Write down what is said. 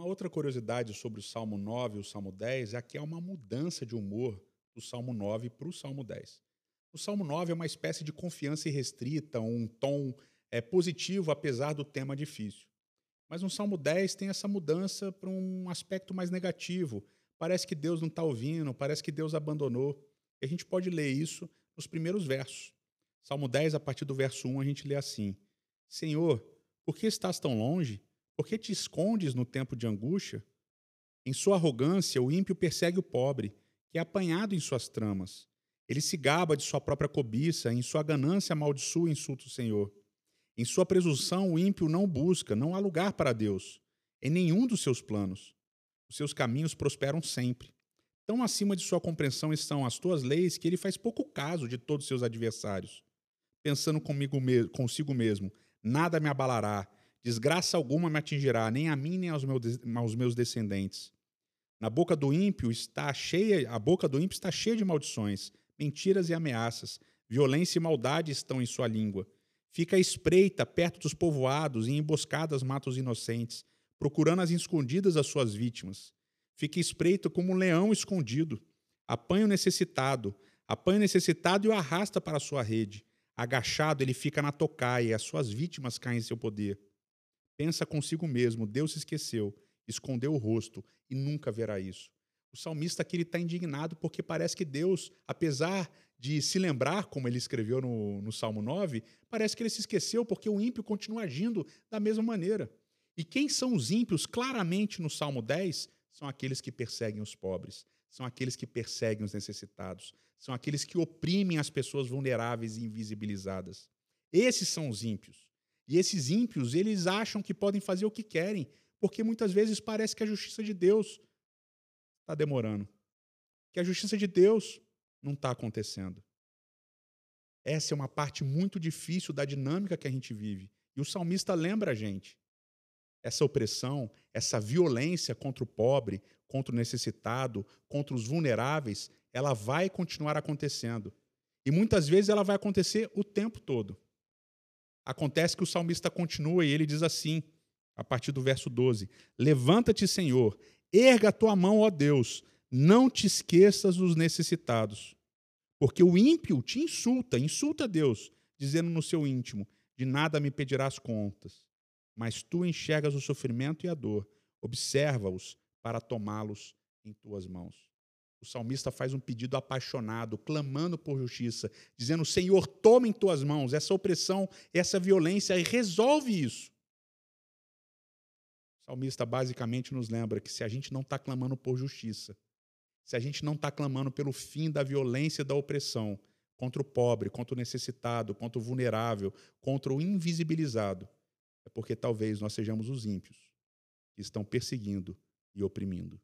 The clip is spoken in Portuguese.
Uma outra curiosidade sobre o Salmo 9 e o Salmo 10 é que há uma mudança de humor do Salmo 9 para o Salmo 10. O Salmo 9 é uma espécie de confiança irrestrita, um tom é, positivo, apesar do tema difícil. Mas no Salmo 10 tem essa mudança para um aspecto mais negativo. Parece que Deus não está ouvindo, parece que Deus abandonou. E a gente pode ler isso nos primeiros versos. Salmo 10, a partir do verso 1, a gente lê assim: Senhor, por que estás tão longe? Por que te escondes no tempo de angústia? Em sua arrogância, o ímpio persegue o pobre, que é apanhado em suas tramas. Ele se gaba de sua própria cobiça, em sua ganância amaldiçoa e insulta o Senhor. Em sua presunção, o ímpio não busca, não há lugar para Deus, em nenhum dos seus planos. Os seus caminhos prosperam sempre. Tão acima de sua compreensão estão as tuas leis que ele faz pouco caso de todos seus adversários. Pensando comigo mesmo, consigo mesmo, nada me abalará, desgraça alguma me atingirá, nem a mim nem aos meus descendentes. Na boca do ímpio está cheia, a boca do ímpio está cheia de maldições, mentiras e ameaças, violência e maldade estão em sua língua. Fica espreita perto dos povoados e emboscadas mata os inocentes, procurando as escondidas as suas vítimas. Fica espreito como um leão escondido. Apanha o necessitado, apanha o necessitado e o arrasta para a sua rede. Agachado, ele fica na tocaia e as suas vítimas caem em seu poder. Pensa consigo mesmo: Deus se esqueceu, escondeu o rosto e nunca verá isso. O salmista aqui está indignado porque parece que Deus, apesar de se lembrar, como ele escreveu no, no Salmo 9, parece que ele se esqueceu porque o ímpio continua agindo da mesma maneira. E quem são os ímpios? Claramente no Salmo 10, são aqueles que perseguem os pobres, são aqueles que perseguem os necessitados, são aqueles que oprimem as pessoas vulneráveis e invisibilizadas. Esses são os ímpios. E esses ímpios, eles acham que podem fazer o que querem, porque muitas vezes parece que a justiça de Deus está demorando, que a justiça de Deus não está acontecendo. Essa é uma parte muito difícil da dinâmica que a gente vive. E o salmista lembra a gente essa opressão, essa violência contra o pobre, contra o necessitado, contra os vulneráveis, ela vai continuar acontecendo. E muitas vezes ela vai acontecer o tempo todo. Acontece que o salmista continua e ele diz assim, a partir do verso 12: Levanta-te, Senhor, erga a tua mão, ó Deus, não te esqueças dos necessitados. Porque o ímpio te insulta, insulta Deus, dizendo no seu íntimo: De nada me pedirás contas mas tu enxergas o sofrimento e a dor, observa-os para tomá-los em tuas mãos. O salmista faz um pedido apaixonado, clamando por justiça, dizendo: Senhor, toma em tuas mãos essa opressão, essa violência e resolve isso. O salmista basicamente nos lembra que se a gente não está clamando por justiça, se a gente não está clamando pelo fim da violência e da opressão contra o pobre, contra o necessitado, contra o vulnerável, contra o invisibilizado, é porque talvez nós sejamos os ímpios que estão perseguindo e oprimindo.